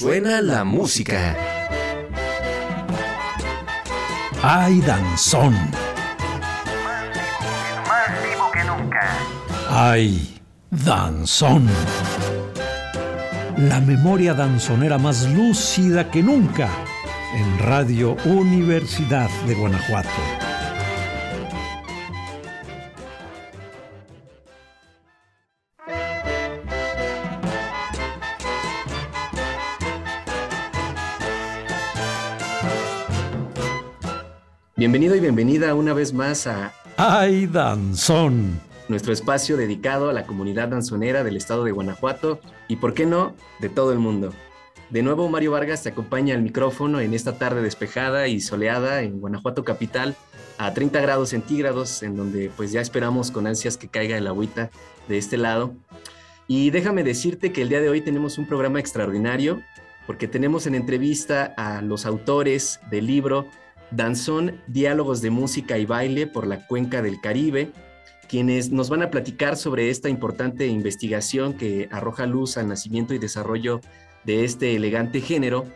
Suena la música. ¡Ay, danzón! Más vivo que nunca. ¡Ay, danzón! La memoria danzonera más lúcida que nunca en Radio Universidad de Guanajuato. Bienvenido y bienvenida una vez más a ¡Ay, danzón! nuestro espacio dedicado a la comunidad danzonera del estado de Guanajuato y, por qué no, de todo el mundo. De nuevo, Mario Vargas te acompaña al micrófono en esta tarde despejada y soleada en Guanajuato capital a 30 grados centígrados, en donde pues ya esperamos con ansias que caiga el agüita de este lado. Y déjame decirte que el día de hoy tenemos un programa extraordinario porque tenemos en entrevista a los autores del libro Danzón, Diálogos de Música y Baile por la Cuenca del Caribe, quienes nos van a platicar sobre esta importante investigación que arroja luz al nacimiento y desarrollo de este elegante género.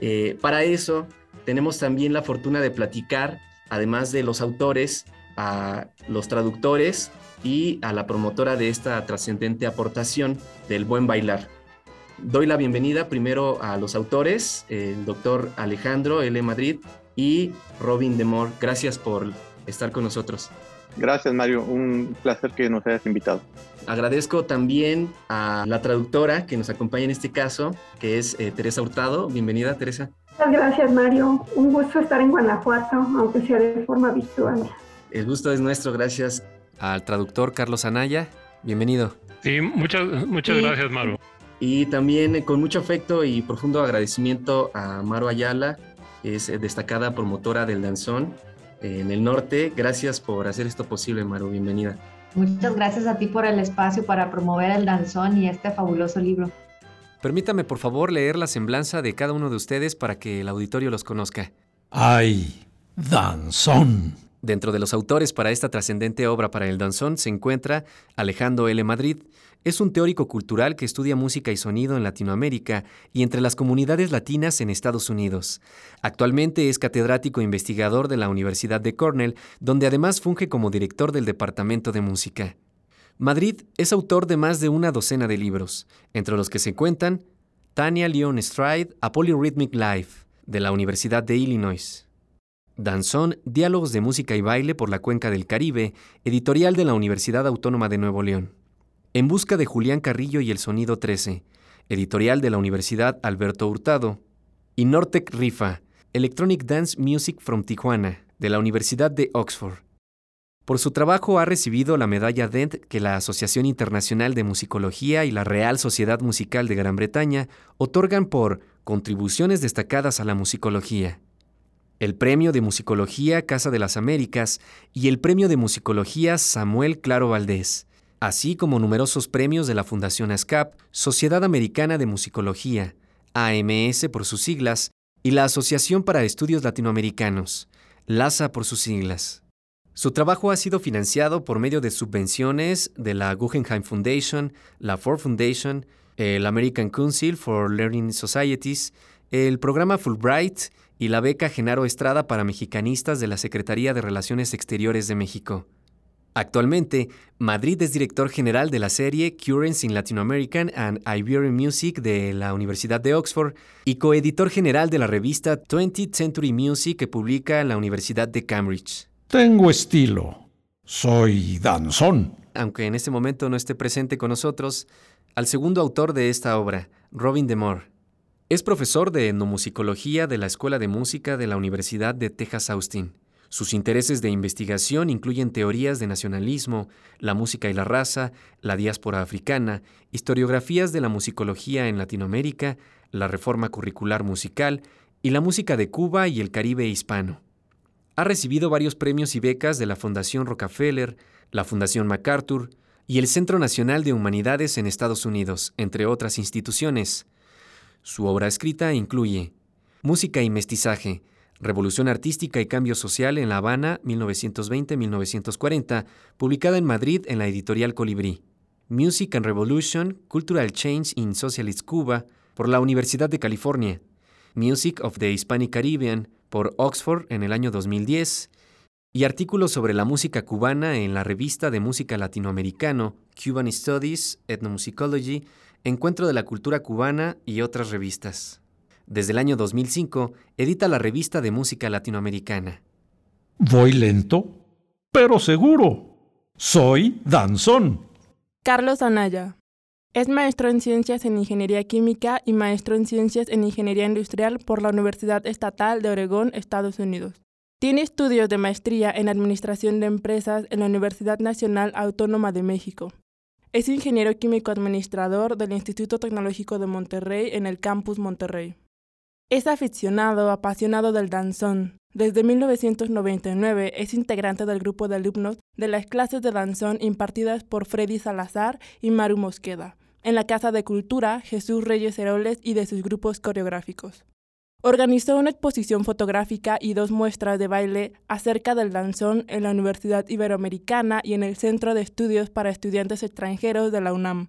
Eh, para eso tenemos también la fortuna de platicar, además de los autores, a los traductores y a la promotora de esta trascendente aportación del buen bailar. Doy la bienvenida primero a los autores, el doctor Alejandro L. Madrid y Robin Demore. Gracias por estar con nosotros. Gracias, Mario. Un placer que nos hayas invitado. Agradezco también a la traductora que nos acompaña en este caso, que es eh, Teresa Hurtado. Bienvenida, Teresa. Muchas gracias, Mario. Un gusto estar en Guanajuato, aunque sea de forma virtual. El gusto es nuestro, gracias. Al traductor Carlos Anaya, bienvenido. Sí, muchas, muchas Sí. gracias, Maru. Y también eh, con mucho afecto y profundo agradecimiento a Maro Ayala, es eh, destacada promotora del danzón eh, en el norte. Gracias por hacer esto posible, Maro. Bienvenida. Muchas gracias a ti por el espacio para promover el danzón y este fabuloso libro. Permítame por favor leer la semblanza de cada uno de ustedes para que el auditorio los conozca. ¡Ay, danzón! Dentro de los autores para esta trascendente obra para el danzón se encuentra Alejandro L. Madrid. Es un teórico cultural que estudia música y sonido en Latinoamérica y entre las comunidades latinas en Estados Unidos. Actualmente es catedrático e investigador de la Universidad de Cornell, donde además funge como director del Departamento de Música. Madrid es autor de más de una docena de libros, entre los que se cuentan Tania Leon Stride, A Polyrhythmic Life, de la Universidad de Illinois. Danzón, Diálogos de Música y Baile por la Cuenca del Caribe, editorial de la Universidad Autónoma de Nuevo León. En busca de Julián Carrillo y el Sonido 13, editorial de la Universidad Alberto Hurtado. Y Nortec Rifa, Electronic Dance Music from Tijuana, de la Universidad de Oxford. Por su trabajo ha recibido la medalla Dent que la Asociación Internacional de Musicología y la Real Sociedad Musical de Gran Bretaña otorgan por contribuciones destacadas a la musicología el Premio de Musicología Casa de las Américas y el Premio de Musicología Samuel Claro Valdés, así como numerosos premios de la Fundación ASCAP, Sociedad Americana de Musicología, AMS por sus siglas, y la Asociación para Estudios Latinoamericanos, LASA por sus siglas. Su trabajo ha sido financiado por medio de subvenciones de la Guggenheim Foundation, la Ford Foundation, el American Council for Learning Societies, el programa Fulbright y la beca Genaro Estrada para mexicanistas de la Secretaría de Relaciones Exteriores de México. Actualmente, Madrid es director general de la serie Currents in Latin American and Iberian Music de la Universidad de Oxford y coeditor general de la revista 20th Century Music que publica la Universidad de Cambridge. Tengo estilo. Soy danzón. Aunque en este momento no esté presente con nosotros, al segundo autor de esta obra, Robin DeMore. Es profesor de etnomusicología de la Escuela de Música de la Universidad de Texas Austin. Sus intereses de investigación incluyen teorías de nacionalismo, la música y la raza, la diáspora africana, historiografías de la musicología en Latinoamérica, la reforma curricular musical y la música de Cuba y el Caribe hispano. Ha recibido varios premios y becas de la Fundación Rockefeller, la Fundación MacArthur y el Centro Nacional de Humanidades en Estados Unidos, entre otras instituciones. Su obra escrita incluye Música y Mestizaje, Revolución Artística y Cambio Social en La Habana, 1920-1940, publicada en Madrid en la editorial Colibrí. Music and Revolution, Cultural Change in Socialist Cuba, por la Universidad de California, Music of the Hispanic Caribbean por Oxford en el año 2010 y artículos sobre la música cubana en la revista de música latinoamericano Cuban Studies, Ethnomusicology, Encuentro de la Cultura Cubana y otras revistas. Desde el año 2005 edita la revista de música latinoamericana. Voy lento, pero seguro. Soy danzón. Carlos Anaya. Es maestro en Ciencias en Ingeniería Química y maestro en Ciencias en Ingeniería Industrial por la Universidad Estatal de Oregón, Estados Unidos. Tiene estudios de maestría en Administración de Empresas en la Universidad Nacional Autónoma de México. Es ingeniero químico administrador del Instituto Tecnológico de Monterrey en el campus Monterrey. Es aficionado, apasionado del danzón. Desde 1999 es integrante del grupo de alumnos de las clases de danzón impartidas por Freddy Salazar y Maru Mosqueda, en la Casa de Cultura Jesús Reyes Heroles y de sus grupos coreográficos. Organizó una exposición fotográfica y dos muestras de baile acerca del danzón en la Universidad Iberoamericana y en el Centro de Estudios para Estudiantes Extranjeros de la UNAM.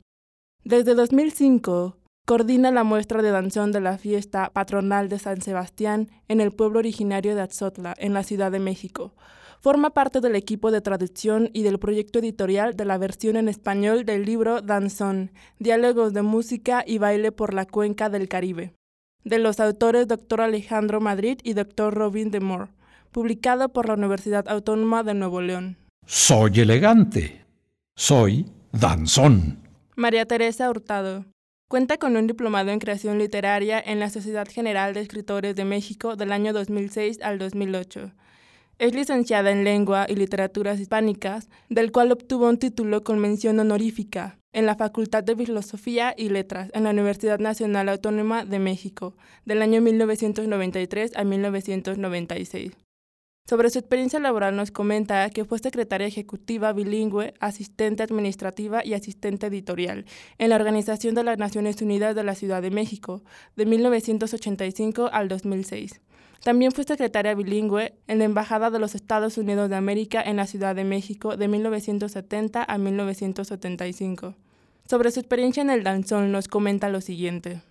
Desde 2005, coordina la muestra de danzón de la fiesta patronal de San Sebastián en el pueblo originario de Atzotla, en la Ciudad de México. Forma parte del equipo de traducción y del proyecto editorial de la versión en español del libro Danzón, Diálogos de Música y Baile por la Cuenca del Caribe de los autores Dr. Alejandro Madrid y Dr. Robin de Moore, publicado por la Universidad Autónoma de Nuevo León. Soy elegante. Soy danzón. María Teresa Hurtado. Cuenta con un diplomado en creación literaria en la Sociedad General de Escritores de México del año 2006 al 2008 es licenciada en Lengua y Literaturas Hispánicas, del cual obtuvo un título con mención honorífica en la Facultad de Filosofía y Letras en la Universidad Nacional Autónoma de México, del año 1993 a 1996. Sobre su experiencia laboral nos comenta que fue secretaria ejecutiva bilingüe, asistente administrativa y asistente editorial en la Organización de las Naciones Unidas de la Ciudad de México, de 1985 al 2006. También fue secretaria bilingüe en la Embajada de los Estados Unidos de América en la Ciudad de México de 1970 a 1975. Sobre su experiencia en el danzón nos comenta lo siguiente.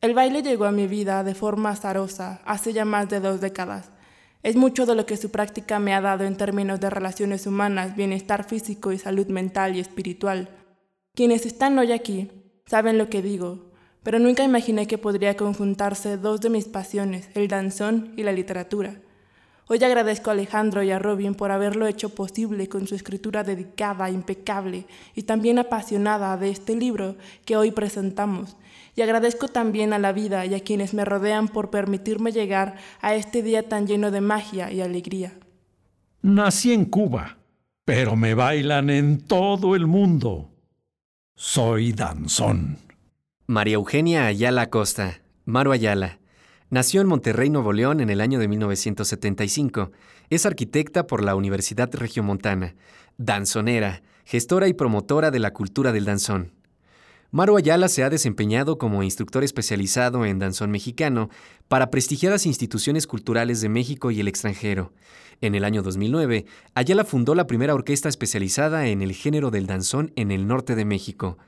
El baile llegó a mi vida de forma azarosa hace ya más de dos décadas. Es mucho de lo que su práctica me ha dado en términos de relaciones humanas, bienestar físico y salud mental y espiritual. Quienes están hoy aquí saben lo que digo, pero nunca imaginé que podría conjuntarse dos de mis pasiones, el danzón y la literatura. Hoy agradezco a Alejandro y a Robin por haberlo hecho posible con su escritura dedicada, impecable y también apasionada de este libro que hoy presentamos. Y agradezco también a la vida y a quienes me rodean por permitirme llegar a este día tan lleno de magia y alegría. Nací en Cuba, pero me bailan en todo el mundo. Soy danzón. María Eugenia Ayala Costa, Maru Ayala. Nació en Monterrey, Nuevo León, en el año de 1975. Es arquitecta por la Universidad Regiomontana, danzonera, gestora y promotora de la cultura del danzón. Maru Ayala se ha desempeñado como instructor especializado en danzón mexicano para prestigiadas instituciones culturales de México y el extranjero. En el año 2009, Ayala fundó la primera orquesta especializada en el género del danzón en el norte de México.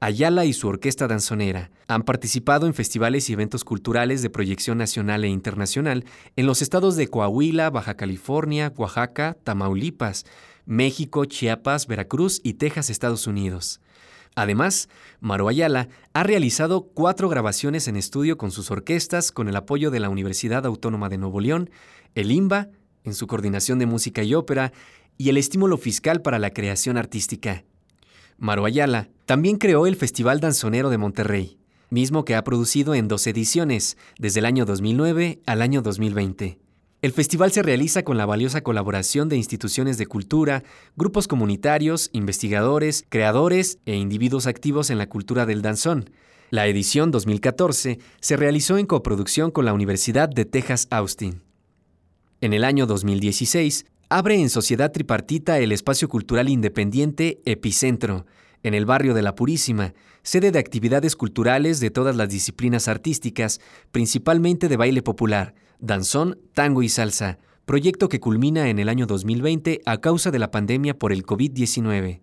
Ayala y su orquesta danzonera han participado en festivales y eventos culturales de proyección nacional e internacional en los estados de Coahuila, Baja California, Oaxaca, Tamaulipas, México, Chiapas, Veracruz y Texas, Estados Unidos. Además, Maro Ayala ha realizado cuatro grabaciones en estudio con sus orquestas con el apoyo de la Universidad Autónoma de Nuevo León, el IMBA, en su coordinación de música y ópera, y el estímulo fiscal para la creación artística. Maro Ayala también creó el Festival Danzonero de Monterrey, mismo que ha producido en dos ediciones, desde el año 2009 al año 2020. El festival se realiza con la valiosa colaboración de instituciones de cultura, grupos comunitarios, investigadores, creadores e individuos activos en la cultura del danzón. La edición 2014 se realizó en coproducción con la Universidad de Texas Austin. En el año 2016, abre en Sociedad Tripartita el espacio cultural independiente Epicentro, en el barrio de La Purísima, sede de actividades culturales de todas las disciplinas artísticas, principalmente de baile popular, danzón, tango y salsa, proyecto que culmina en el año 2020 a causa de la pandemia por el COVID-19.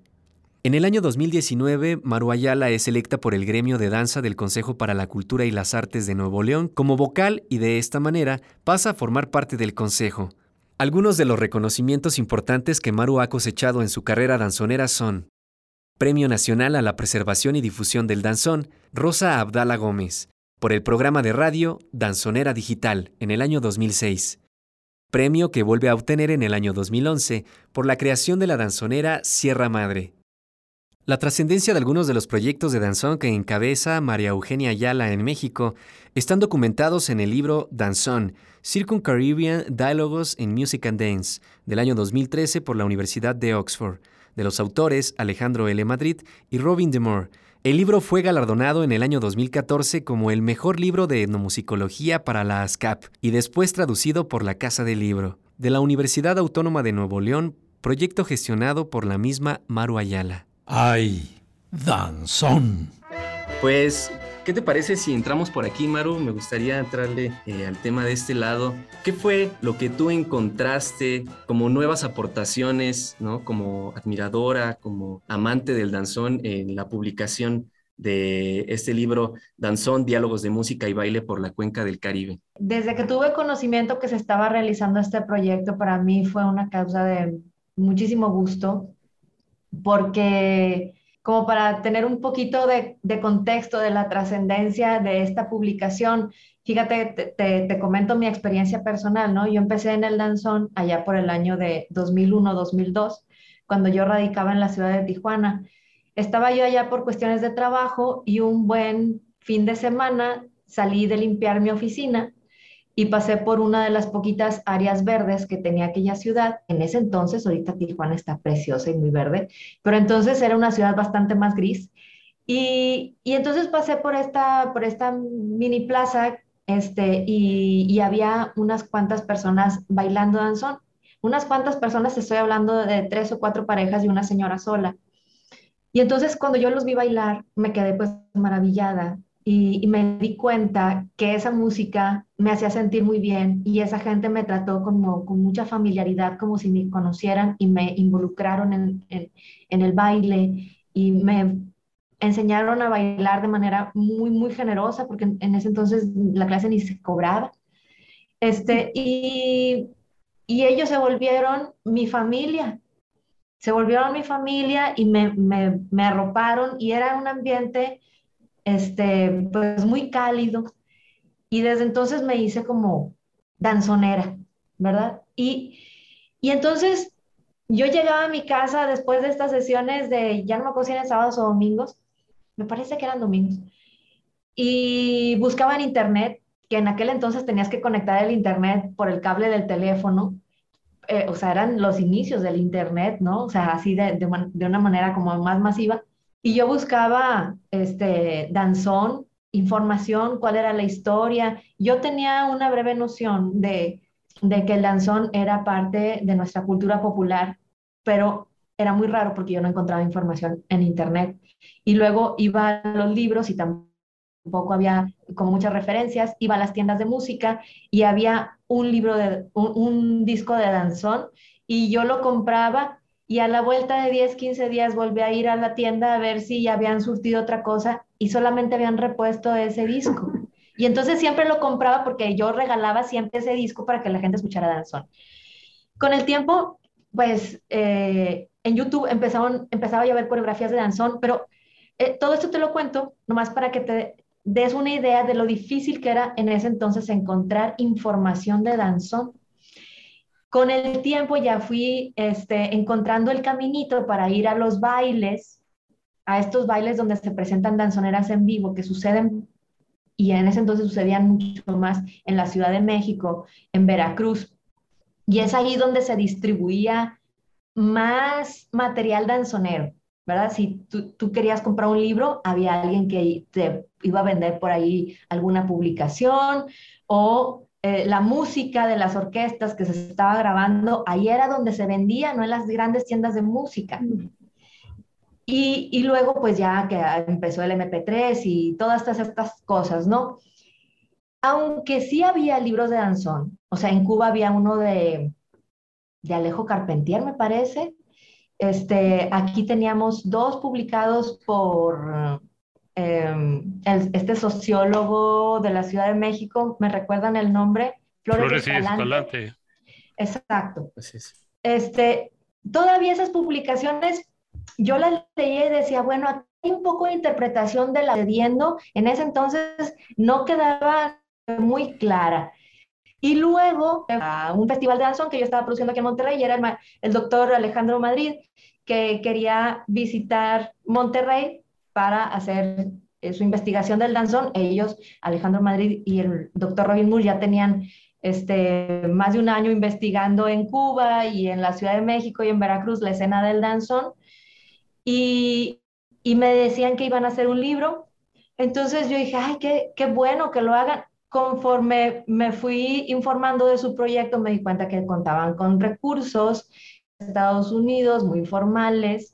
En el año 2019, Maru Ayala es electa por el gremio de danza del Consejo para la Cultura y las Artes de Nuevo León como vocal y de esta manera pasa a formar parte del Consejo. Algunos de los reconocimientos importantes que Maru ha cosechado en su carrera danzonera son Premio Nacional a la Preservación y Difusión del Danzón, Rosa Abdala Gómez, por el programa de radio Danzonera Digital en el año 2006. Premio que vuelve a obtener en el año 2011 por la creación de la danzonera Sierra Madre. La trascendencia de algunos de los proyectos de danzón que encabeza María Eugenia Ayala en México están documentados en el libro Danzón, Circum-Caribbean Dialogues in Music and Dance, del año 2013 por la Universidad de Oxford, de los autores Alejandro L. Madrid y Robin DeMore. El libro fue galardonado en el año 2014 como el mejor libro de etnomusicología para la ASCAP y después traducido por la Casa del Libro, de la Universidad Autónoma de Nuevo León, proyecto gestionado por la misma Maru Ayala. ¡Ay! Danzón. Pues, ¿qué te parece si entramos por aquí, Maru? Me gustaría entrarle eh, al tema de este lado. ¿Qué fue lo que tú encontraste como nuevas aportaciones, ¿no? Como admiradora, como amante del danzón en la publicación de este libro Danzón, Diálogos de Música y Baile por la Cuenca del Caribe? Desde que tuve conocimiento que se estaba realizando este proyecto, para mí fue una causa de muchísimo gusto porque como para tener un poquito de, contexto de la trascendencia de esta publicación, fíjate, te, comento mi experiencia personal, ¿no? Yo empecé en el danzón allá por el año de 2001-2002, cuando yo radicaba en la ciudad de Tijuana. Estaba yo allá por cuestiones de trabajo y un buen fin de semana salí de limpiar mi oficina y pasé por una de las poquitas áreas verdes que tenía aquella ciudad. En ese entonces, ahorita Tijuana está preciosa y muy verde, pero entonces era una ciudad bastante más gris. Y, y entonces pasé por esta, por esta mini plaza este, y, y, había unas cuantas personas bailando danzón. Unas cuantas personas, estoy hablando de tres o cuatro parejas y una señora sola. Y entonces cuando yo los vi bailar, me quedé pues maravillada y, me di cuenta que esa música me hacía sentir muy bien y esa gente me trató como, con mucha familiaridad, como si me conocieran y me involucraron en, en, el baile y me enseñaron a bailar de manera muy, muy generosa, porque en, ese entonces la clase ni se cobraba. Este, y, y ellos se volvieron mi familia, se volvieron mi familia y me, me, me arroparon y era un ambiente este, pues muy cálido. Y desde entonces me hice como danzonera, ¿verdad? Y, y entonces yo llegaba a mi casa después de estas sesiones de, ya no me acuerdo si eran sábados o domingos, me parece que eran domingos, y buscaba en internet, que en aquel entonces tenías que conectar el internet por el cable del teléfono, eh, o sea, eran los inicios del internet, ¿no? O sea, así de, de, de una manera como más masiva. Y yo buscaba este, danzón, información, cuál era la historia. Yo tenía una breve noción de, que el danzón era parte de nuestra cultura popular, pero era muy raro porque yo no encontraba información en internet. Y luego iba a los libros y tampoco había como muchas referencias, iba a las tiendas de música y había un libro de un disco de danzón y yo lo compraba y a la vuelta de 10, 15 días volví a ir a la tienda a ver si ya habían surtido otra cosa y solamente habían repuesto ese disco. Y entonces siempre lo compraba porque yo regalaba siempre ese disco para que la gente escuchara danzón. Con el tiempo, pues eh, en YouTube empezaron, empezaba a ver coreografías de danzón, pero eh, todo esto te lo cuento nomás para que te des una idea de lo difícil que era en ese entonces encontrar información de danzón con el tiempo ya fui este, encontrando el caminito para ir a los bailes, a estos bailes donde se presentan danzoneras en vivo que suceden, y en ese entonces sucedían mucho más en la Ciudad de México, en Veracruz. Y es ahí donde se distribuía más material danzonero, ¿verdad? Si tú, tú, querías comprar un libro, había alguien que te iba a vender por ahí alguna publicación o eh, la música de las orquestas que se estaba grabando, ahí era donde se vendía, no en las grandes tiendas de música. Y, y, luego pues ya que empezó el MP3 y todas estas, estas cosas, ¿no? Aunque sí había libros de danzón, o sea, en Cuba había uno de, de Alejo Carpentier, me parece, Este, aquí teníamos dos publicados por em, este sociólogo de la Ciudad de México, ¿me recuerdan el nombre? Flores, Escalante. Exacto. Este, todavía esas publicaciones, yo las leía y decía, bueno, hay un poco de interpretación de la cediendo, en ese entonces no quedaba muy clara. Y luego, a un festival de danzón que yo estaba produciendo aquí en Monterrey, y era el, el doctor Alejandro Madrid, que quería visitar Monterrey para hacer eh, su investigación del danzón. Ellos, Alejandro Madrid y el doctor Robin Moore, ya tenían este, más de un año investigando en Cuba y en la Ciudad de México y en Veracruz la escena del danzón. Y, y me decían que iban a hacer un libro. Entonces yo dije, ay, qué, qué bueno que lo hagan conforme me fui informando de su proyecto, me di cuenta que contaban con recursos Estados Unidos muy formales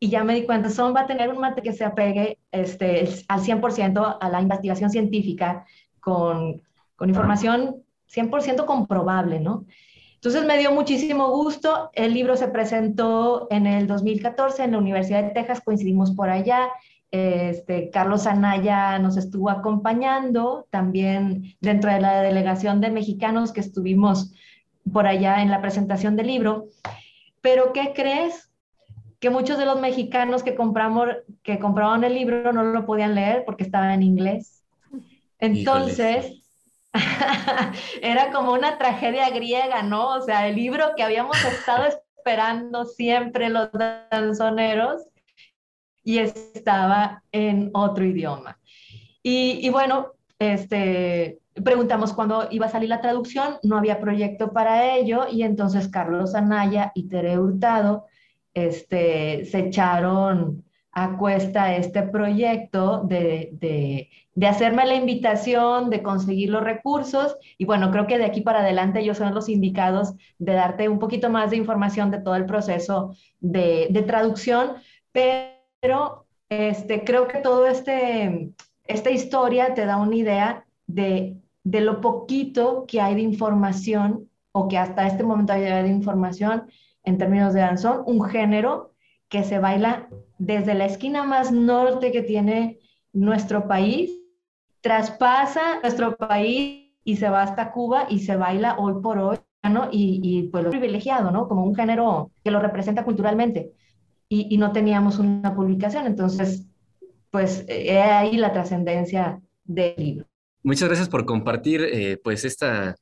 y ya me di cuenta, son va a tener un mate que se apegue este, al 100% a la investigación científica con, con información 100% comprobable, ¿no? Entonces me dio muchísimo gusto. El libro se presentó en el 2014 en la Universidad de Texas, coincidimos por allá. Este, Carlos Anaya nos estuvo acompañando también dentro de la delegación de mexicanos que estuvimos por allá en la presentación del libro. Pero ¿qué crees? Que muchos de los mexicanos que, compramos, que compraban el libro no lo podían leer porque estaba en inglés. Entonces, era como una tragedia griega, ¿no? O sea, el libro que habíamos estado esperando siempre los danzoneros y estaba en otro idioma. Y, bueno, este, preguntamos cuándo iba a salir la traducción, no había proyecto para ello y entonces Carlos Anaya y Tere Hurtado este, se echaron a cuesta este proyecto de, de, hacerme la invitación, de conseguir los recursos. Y bueno, creo que de aquí para adelante ellos son los indicados de darte un poquito más de información de todo el proceso de, de traducción, pero pero este, creo que todo este, esta historia te da una idea de, de lo poquito que hay de información o que hasta este momento hay de información en términos de danzón, un género que se baila desde la esquina más norte que tiene nuestro país, traspasa nuestro país y se va hasta Cuba y se baila hoy por hoy, ¿no? Y, y pues lo privilegiado, ¿no? Como un género que lo representa culturalmente y, no teníamos una publicación. Entonces, pues he ahí la trascendencia del libro. Muchas gracias por compartir eh, pues esta,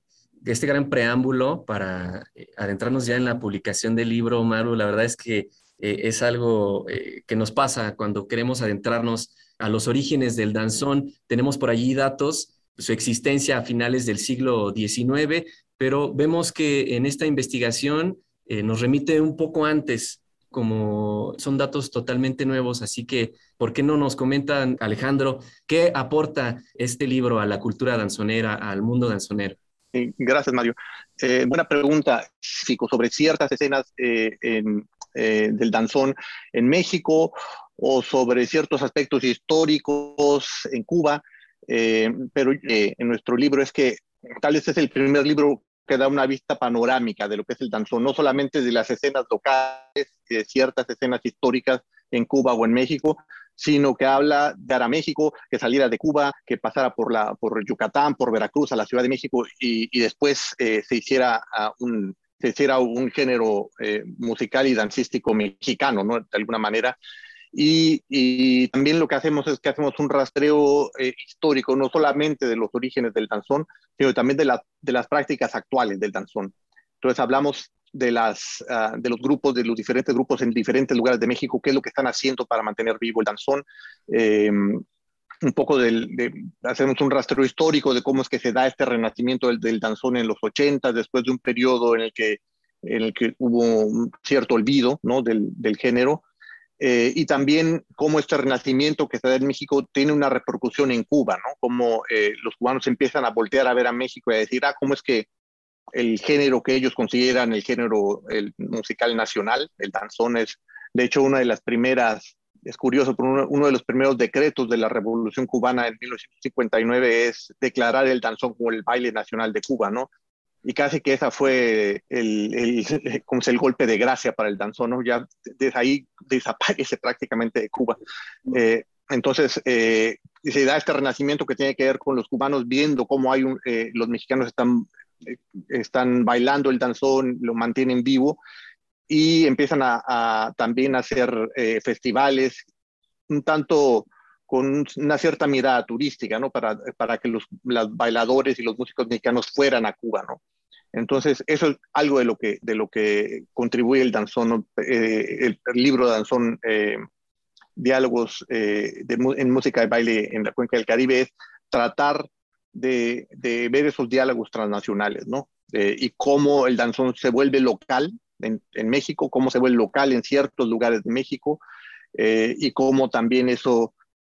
este gran preámbulo para eh, adentrarnos ya en la publicación del libro, Maru. La verdad es que eh, es algo que nos pasa cuando queremos adentrarnos a los orígenes del danzón. Tenemos por allí datos, su existencia a finales del siglo XIX, pero vemos que en esta investigación nos remite un poco antes como son datos totalmente nuevos, así que, ¿por qué no nos comentan, Alejandro, qué aporta este libro a la cultura danzonera, al mundo danzonero? Gracias, Mario. Eh, buena pregunta, sobre ciertas escenas eh, eh, del danzón en México o sobre ciertos aspectos históricos en Cuba, pero en nuestro libro es que tal vez es el primer libro que da una vista panorámica de lo que es el danzón, no solamente de las escenas locales, de ciertas escenas históricas en Cuba o en México, sino que habla de a México, que saliera de Cuba, que pasara por, la, por Yucatán, por Veracruz, a la Ciudad de México y, después eh, se, hiciera, un, se hiciera un género eh, musical y dancístico mexicano, ¿no? De alguna manera. Y, también lo que hacemos es que hacemos un rastreo eh, histórico, no solamente de los orígenes del danzón, sino también de, de las prácticas actuales del danzón. Entonces hablamos de, las, ah, de los grupos, de los diferentes grupos en diferentes lugares de México, qué es lo que están haciendo para mantener vivo el danzón. Em, un poco del, de, hacemos un rastreo histórico de cómo es que se da este renacimiento del, del danzón en los 80, después de un periodo en el que, en el que hubo cierto olvido ¿no? del, del género. Eh, y también cómo este renacimiento que se da en México tiene una repercusión en Cuba, ¿no? Cómo eh, los cubanos empiezan a voltear a ver a México y a decir, ah, cómo es que el género que ellos consideran el género el musical nacional, el danzón es, de hecho, una de las primeras, es curioso, uno, uno de los primeros decretos de la Revolución Cubana en 1959 es declarar el danzón como el baile nacional de Cuba, ¿no? y casi que esa fue el, el, como el golpe de gracia para el danzón, ¿no? Ya desde ahí desaparece prácticamente de Cuba. Eh, entonces, eh, se da este renacimiento que tiene que ver con los cubanos viendo cómo hay eh, los mexicanos están, están bailando el danzón, lo mantienen vivo y empiezan a, también a hacer festivales un tanto con una cierta mirada turística, ¿no? Para, para que los, bailadores y los músicos mexicanos fueran a Cuba, ¿no? Entonces, eso es algo de lo que, de lo que contribuye el danzón, eh, el, libro Danzón, eh, Diálogos eh, en música de baile en la cuenca del Caribe, es tratar de, ver esos diálogos transnacionales, ¿no? y cómo el danzón se vuelve local en, México, cómo se vuelve local en ciertos lugares de México, y cómo también eso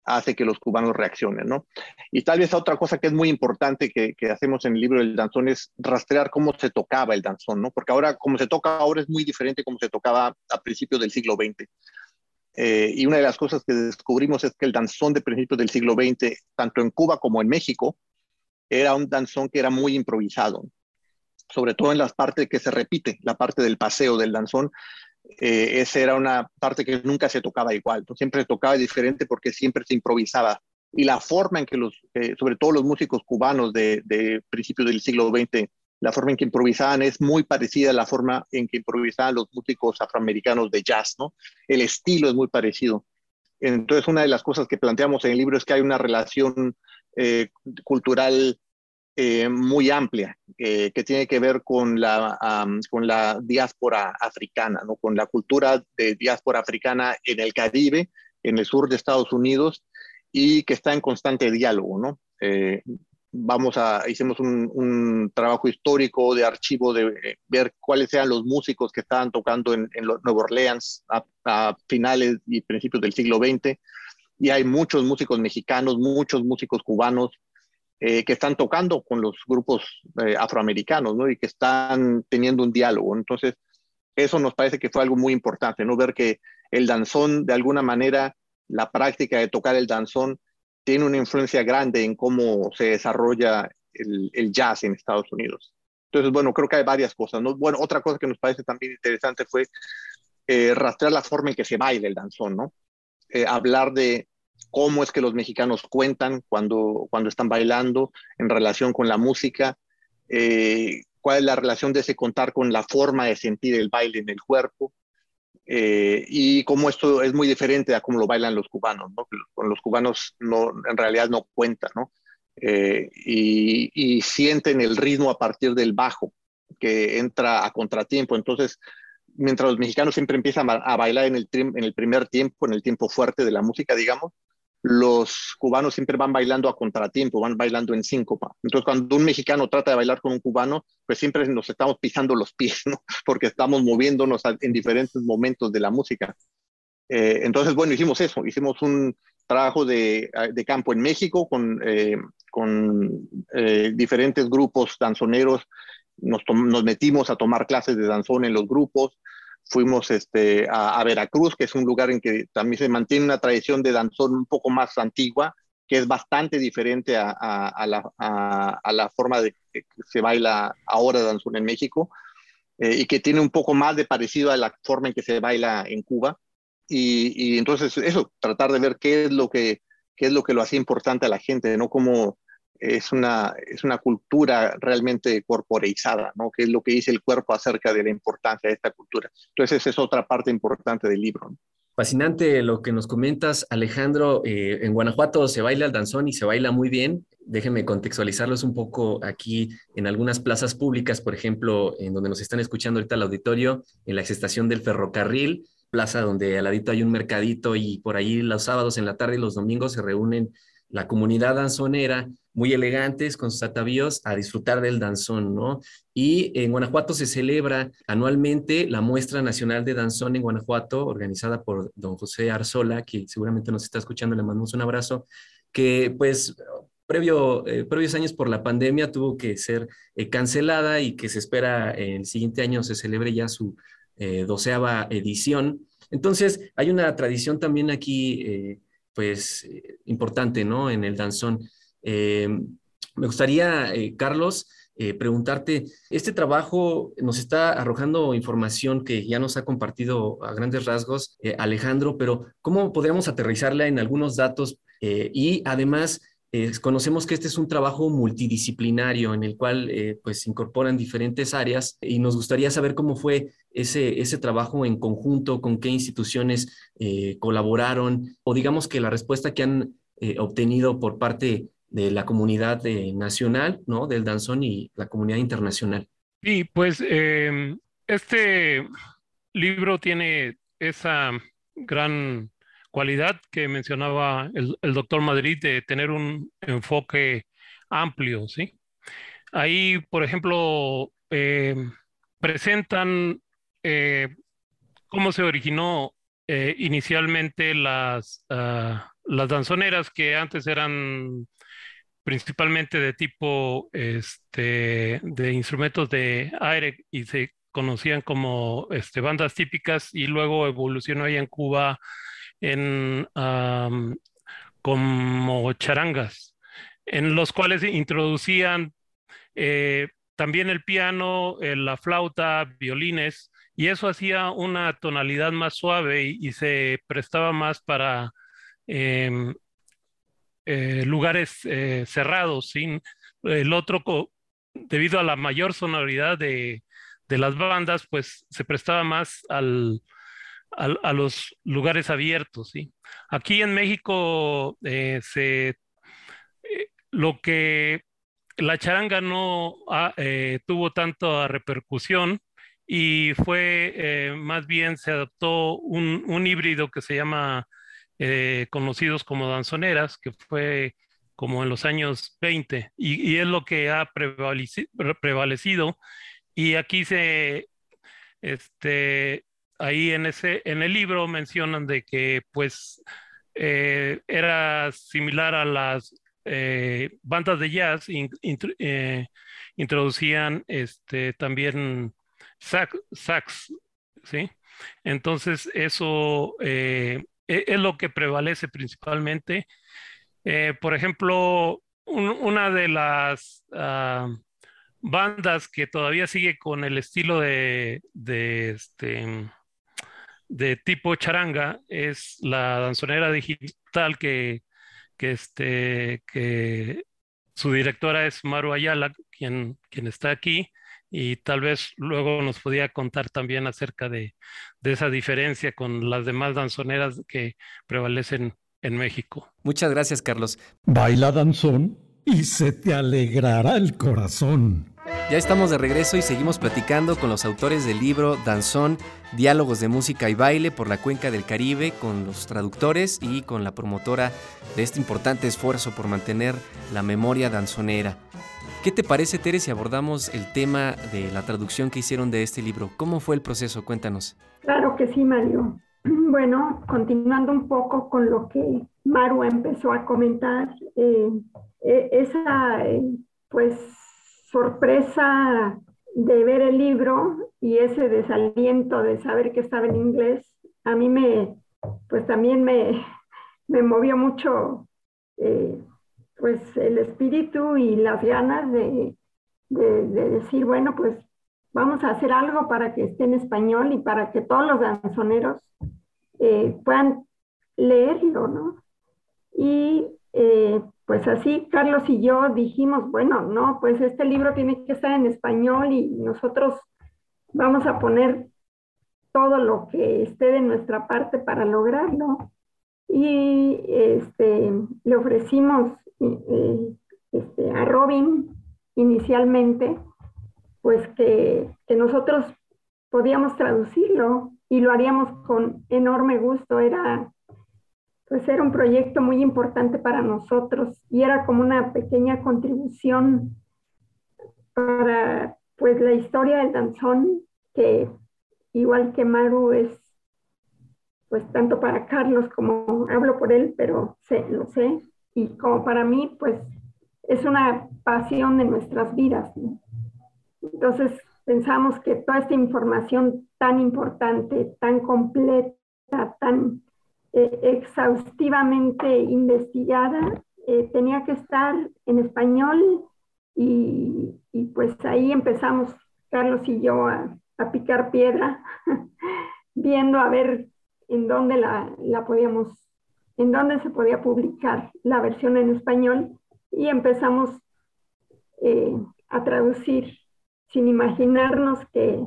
hace que los cubanos reaccionen, ¿no? Y tal vez otra cosa que es muy importante que, hacemos en el libro del danzón es rastrear cómo se tocaba el danzón, ¿no? Porque ahora, como se toca ahora, es muy diferente como se tocaba a principios del siglo XX. Eh, y una de las cosas que descubrimos es que el danzón de principios del siglo XX, tanto en Cuba como en México, era un danzón que era muy improvisado, sobre todo en las partes que se repite, la parte del paseo del danzón, eh, esa era una parte que nunca se tocaba igual, siempre se tocaba diferente porque siempre se improvisaba. Y la forma en que los, eh, sobre todo los músicos cubanos de, de principios del siglo XX, la forma en que improvisaban es muy parecida a la forma en que improvisaban los músicos afroamericanos de jazz, ¿no? El estilo es muy parecido. Entonces, una de las cosas que planteamos en el libro es que hay una relación eh, cultural eh, muy amplia eh, que tiene que ver con la, con la diáspora africana, ¿no? con la cultura de diáspora africana en el Caribe, en el sur de Estados Unidos, y que está en constante diálogo. ¿no? Eh, vamos a, hicimos un, un, trabajo histórico de archivo de ver cuáles eran los músicos que estaban tocando en, en Nueva Orleans a, a, finales y principios del siglo XX. Y hay muchos músicos mexicanos, muchos músicos cubanos, eh, que están tocando con los grupos eh, afroamericanos, ¿no? Y que están teniendo un diálogo. Entonces, eso nos parece que fue algo muy importante, ¿no? Ver que el danzón, de alguna manera, la práctica de tocar el danzón tiene una influencia grande en cómo se desarrolla el, el jazz en Estados Unidos. Entonces, bueno, creo que hay varias cosas, ¿no? Bueno, otra cosa que nos parece también interesante fue eh, rastrear la forma en que se baila el danzón, ¿no? Hablar de cómo es que los mexicanos cuentan cuando, cuando están bailando en relación con la música, eh, cuál es la relación de ese contar con la forma de sentir el baile en el cuerpo, eh, y cómo esto es muy diferente a cómo lo bailan los cubanos, ¿no? Con los cubanos no, en realidad no cuentan, ¿no? Eh, y, sienten el ritmo a partir del bajo, que entra a contratiempo. Entonces, mientras los mexicanos siempre empiezan a, bailar en el, en el primer tiempo, en el tiempo fuerte de la música, digamos, los cubanos siempre van bailando a contratiempo, van bailando en síncopa. Entonces, cuando un mexicano trata de bailar con un cubano, pues siempre nos estamos pisando los pies, ¿no? Porque estamos moviéndonos en diferentes momentos de la música. Eh, entonces, bueno, hicimos eso, hicimos un trabajo de, campo en México con, eh, con eh, diferentes grupos danzoneros. Nos, metimos a tomar clases de danzón en los grupos, fuimos este, a, Veracruz, que es un lugar en que también se mantiene una tradición de danzón un poco más antigua, que es bastante diferente a, la, forma de que se baila ahora danzón en México, eh, y que tiene un poco más de parecido a la forma en que se baila en Cuba. Y, entonces eso, tratar de ver qué es lo que, qué es lo que lo hace importante a la gente, no como es una, es una cultura realmente corporeizada, ¿no? que es lo que dice el cuerpo acerca de la importancia de esta cultura. Entonces, esa es otra parte importante del libro. Fascinante lo que nos comentas, Alejandro. Eh, en Guanajuato se baila el danzón y se baila muy bien. Déjenme contextualizarlos un poco aquí en algunas plazas públicas, por ejemplo, en donde nos están escuchando ahorita el auditorio, en la estación del ferrocarril, plaza donde al ladito hay un mercadito y por ahí los sábados en la tarde y los domingos se reúnen la comunidad danzonera muy elegantes con sus atavíos a disfrutar del danzón, ¿no? Y en Guanajuato se celebra anualmente la Muestra Nacional de Danzón en Guanajuato, organizada por don José Arzola, que seguramente nos está escuchando, le mandamos un abrazo, que pues previo, eh, previos años por la pandemia tuvo que ser eh, cancelada y que se espera en el siguiente año se celebre ya su eh, doceava edición. Entonces, hay una tradición también aquí, pues, importante, ¿no? En el danzón. Eh, me gustaría, eh, Carlos, eh, preguntarte, este trabajo nos está arrojando información que ya nos ha compartido a grandes rasgos eh, Alejandro, pero ¿cómo podríamos aterrizarla en algunos datos? Y además, conocemos que este es un trabajo multidisciplinario en el cual pues se incorporan diferentes áreas y nos gustaría saber cómo fue ese, ese trabajo en conjunto, con qué instituciones colaboraron o digamos que la respuesta que han obtenido por parte de la comunidad nacional, ¿no? Del danzón y la comunidad internacional. Sí, pues em, este libro tiene esa gran cualidad que mencionaba el, doctor Madrid de tener un enfoque amplio, ¿sí? Ahí, por ejemplo, em, presentan eh, cómo se originó eh, inicialmente las, ah, las danzoneras que antes eran principalmente de tipo este, de instrumentos de aire y se conocían como este, bandas típicas y luego evolucionó ahí en Cuba en, como charangas, en los cuales introducían eh, también el piano, eh, la flauta, violines, y eso hacía una tonalidad más suave y, se prestaba más para em, eh, lugares eh, cerrados, sin el otro, debido a la mayor sonoridad de, las bandas, pues se prestaba más al, a los lugares abiertos. ¿sí? Aquí en México eh, se, lo que la charanga no tuvo tanta repercusión y fue más bien se adoptó un, un híbrido que se llama eh, conocidos como danzoneras, que fue como en los años 20, y, es lo que ha prevalecido. Y aquí se, este, ahí en, ese, en el libro mencionan de que pues eh, era similar a las eh, bandas de jazz, introducían este, también sax, sax, ¿sí? Entonces eso e, es lo que prevalece principalmente. Eh, por ejemplo, una de las ah, bandas que todavía sigue con el estilo de, este, de tipo charanga es la danzonera digital que, que, este, que su directora es Maru Ayala, quien, quien está aquí y tal vez luego nos podía contar también acerca de, esa diferencia con las demás danzoneras que prevalecen en México. Muchas gracias, Carlos. Baila danzón y se te alegrará el corazón. Ya estamos de regreso y seguimos platicando con los autores del libro Danzón, Diálogos de Música y Baile por la Cuenca del Caribe, con los traductores y con la promotora de este importante esfuerzo por mantener la memoria danzonera. ¿Qué te parece, Tere, si abordamos el tema de la traducción que hicieron de este libro? ¿Cómo fue el proceso? Cuéntanos. Claro que sí, Mario. Bueno, continuando un poco con lo que Maru empezó a comentar, eh, eh, esa eh, pues sorpresa de ver el libro y ese desaliento de saber que estaba en inglés, a mí me, pues también me, me movió mucho pues el espíritu y las ganas de, decir, bueno, pues vamos a hacer algo para que esté en español y para que todos los danzoneros eh, puedan leerlo, ¿no? Y eh, pues así Carlos y yo dijimos, bueno, no, pues este libro tiene que estar en español y nosotros vamos a poner todo lo que esté de nuestra parte para lograrlo. Y este, le ofrecimos este, a Robin inicialmente, pues que, nosotros podíamos traducirlo y lo haríamos con enorme gusto. Era, pues era un proyecto muy importante para nosotros y era como una pequeña contribución para pues la historia del danzón, que igual que Maru es pues tanto para Carlos como hablo por él, pero sé, lo sé, y como para mí, pues es una pasión de nuestras vidas. Entonces pensamos que toda esta información tan importante, tan completa, tan eh, exhaustivamente investigada, eh, tenía que estar en español y, pues ahí empezamos, Carlos y yo, a, picar piedra, viendo a ver en dónde la, podíamos, en dónde se podía publicar la versión en español y empezamos eh, a traducir sin imaginarnos que,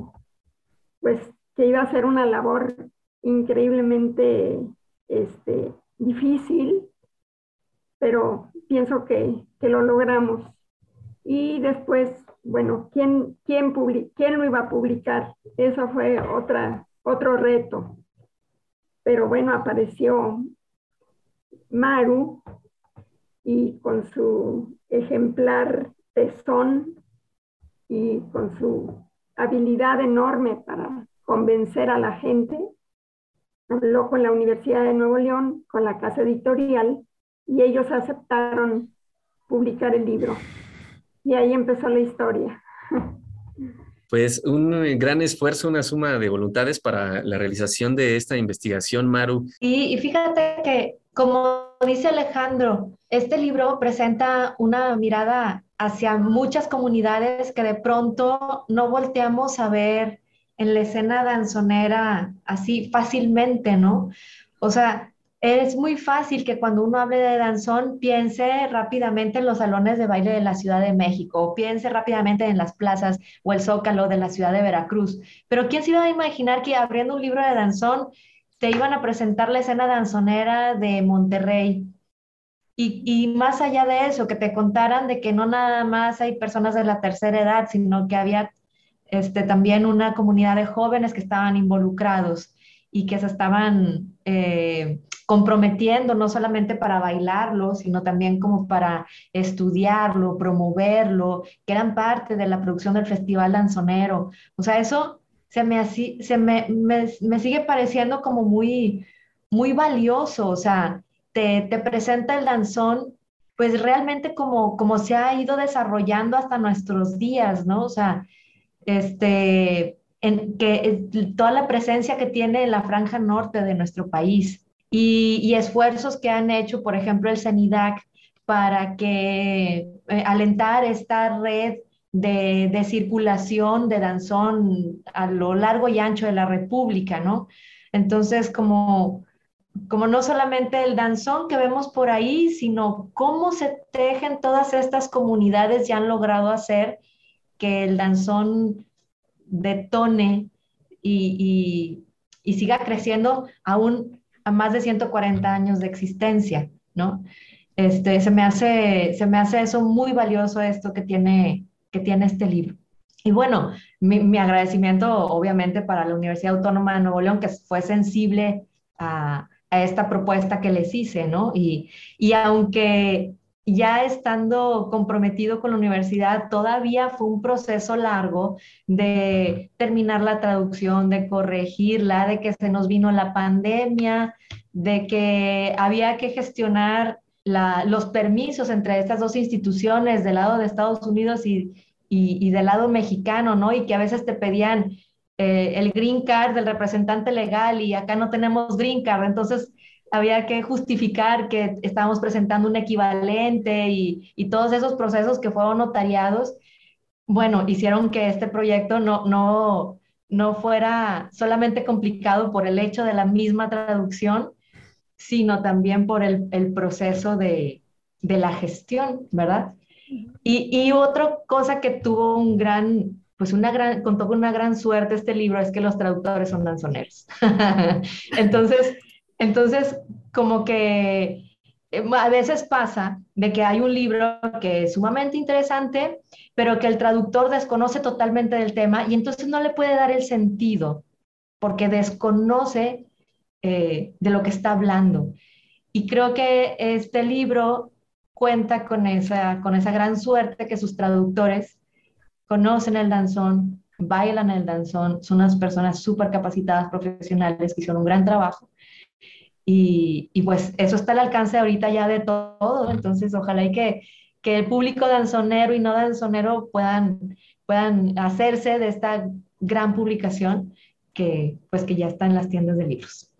pues, que iba a ser una labor increíblemente este, difícil, pero pienso que, que lo logramos. Y después, bueno, ¿quién, quién, quién lo iba a publicar? Eso fue otra, otro reto. Pero bueno, apareció Maru y con su ejemplar tesón y con su habilidad enorme para convencer a la gente, habló con la Universidad de Nuevo León, con la casa editorial, y ellos aceptaron publicar el libro. Y ahí empezó la historia. Pues un gran esfuerzo, una suma de voluntades para la realización de esta investigación, Maru. Y, y fíjate que, como dice Alejandro, este libro presenta una mirada hacia muchas comunidades que de pronto no volteamos a ver en la escena danzonera así fácilmente, ¿no? O sea, es muy fácil que cuando uno hable de danzón piense rápidamente en los salones de baile de la Ciudad de México, o piense rápidamente en las plazas o el zócalo de la ciudad de Veracruz. Pero ¿quién se iba a imaginar que abriendo un libro de danzón te iban a presentar la escena danzonera de Monterrey? Y, y, más allá de eso, que te contaran de que no nada más hay personas de la tercera edad, sino que había este, también una comunidad de jóvenes que estaban involucrados y que se estaban eh, comprometiendo no solamente para bailarlo, sino también como para estudiarlo, promoverlo, que eran parte de la producción del Festival Danzonero. O sea, eso se me, se me, me, sigue pareciendo como muy, muy valioso, o sea, te, te presenta el danzón pues realmente como, como se ha ido desarrollando hasta nuestros días, ¿no? O sea, este, en que toda la presencia que tiene la franja norte de nuestro país y, esfuerzos que han hecho, por ejemplo, el CENIDAC para que eh, alentar esta red de, circulación de danzón a lo largo y ancho de la República, ¿no? Entonces, como, como no solamente el danzón que vemos por ahí, sino cómo se tejen todas estas comunidades y han logrado hacer que el danzón detone y, y, siga creciendo aún a más de 140 años de existencia, ¿no? Este, se, me hace, se me hace eso muy valioso esto que tiene, que tiene este libro. Y bueno, mi, mi, agradecimiento obviamente para la Universidad Autónoma de Nuevo León, que fue sensible a, a esta propuesta que les hice, ¿no? Y, y aunque ya estando comprometido con la universidad, todavía fue un proceso largo de terminar la traducción, de corregirla, de que se nos vino la pandemia, de que había que gestionar los permisos entre estas dos instituciones del lado de Estados Unidos y, del lado mexicano, ¿no? Y que a veces te pedían eh, el green card del representante legal y acá no tenemos green card. Entonces, había que justificar que estábamos presentando un equivalente y, y, todos esos procesos que fueron notariados, bueno, hicieron que este proyecto no, no, no fuera solamente complicado por el hecho de la misma traducción, sino también por el, proceso de, la gestión, ¿verdad? Y, y otra cosa que tuvo un gran, pues una gran, contó con una gran suerte este libro es que los traductores son danzoneros. Entonces, entonces, como que eh, a veces pasa de que hay un libro que es sumamente interesante, pero que el traductor desconoce totalmente del tema y entonces no le puede dar el sentido porque desconoce eh, de lo que está hablando. Y creo que este libro cuenta con esa, con esa gran suerte que sus traductores conocen el danzón, bailan el danzón, son unas personas súper capacitadas profesionales que hicieron un gran trabajo y, pues eso está al alcance ahorita ya de todo, entonces ojalá y que, que el público danzonero y no danzonero puedan, puedan hacerse de esta gran publicación que pues que ya está en las tiendas de libros.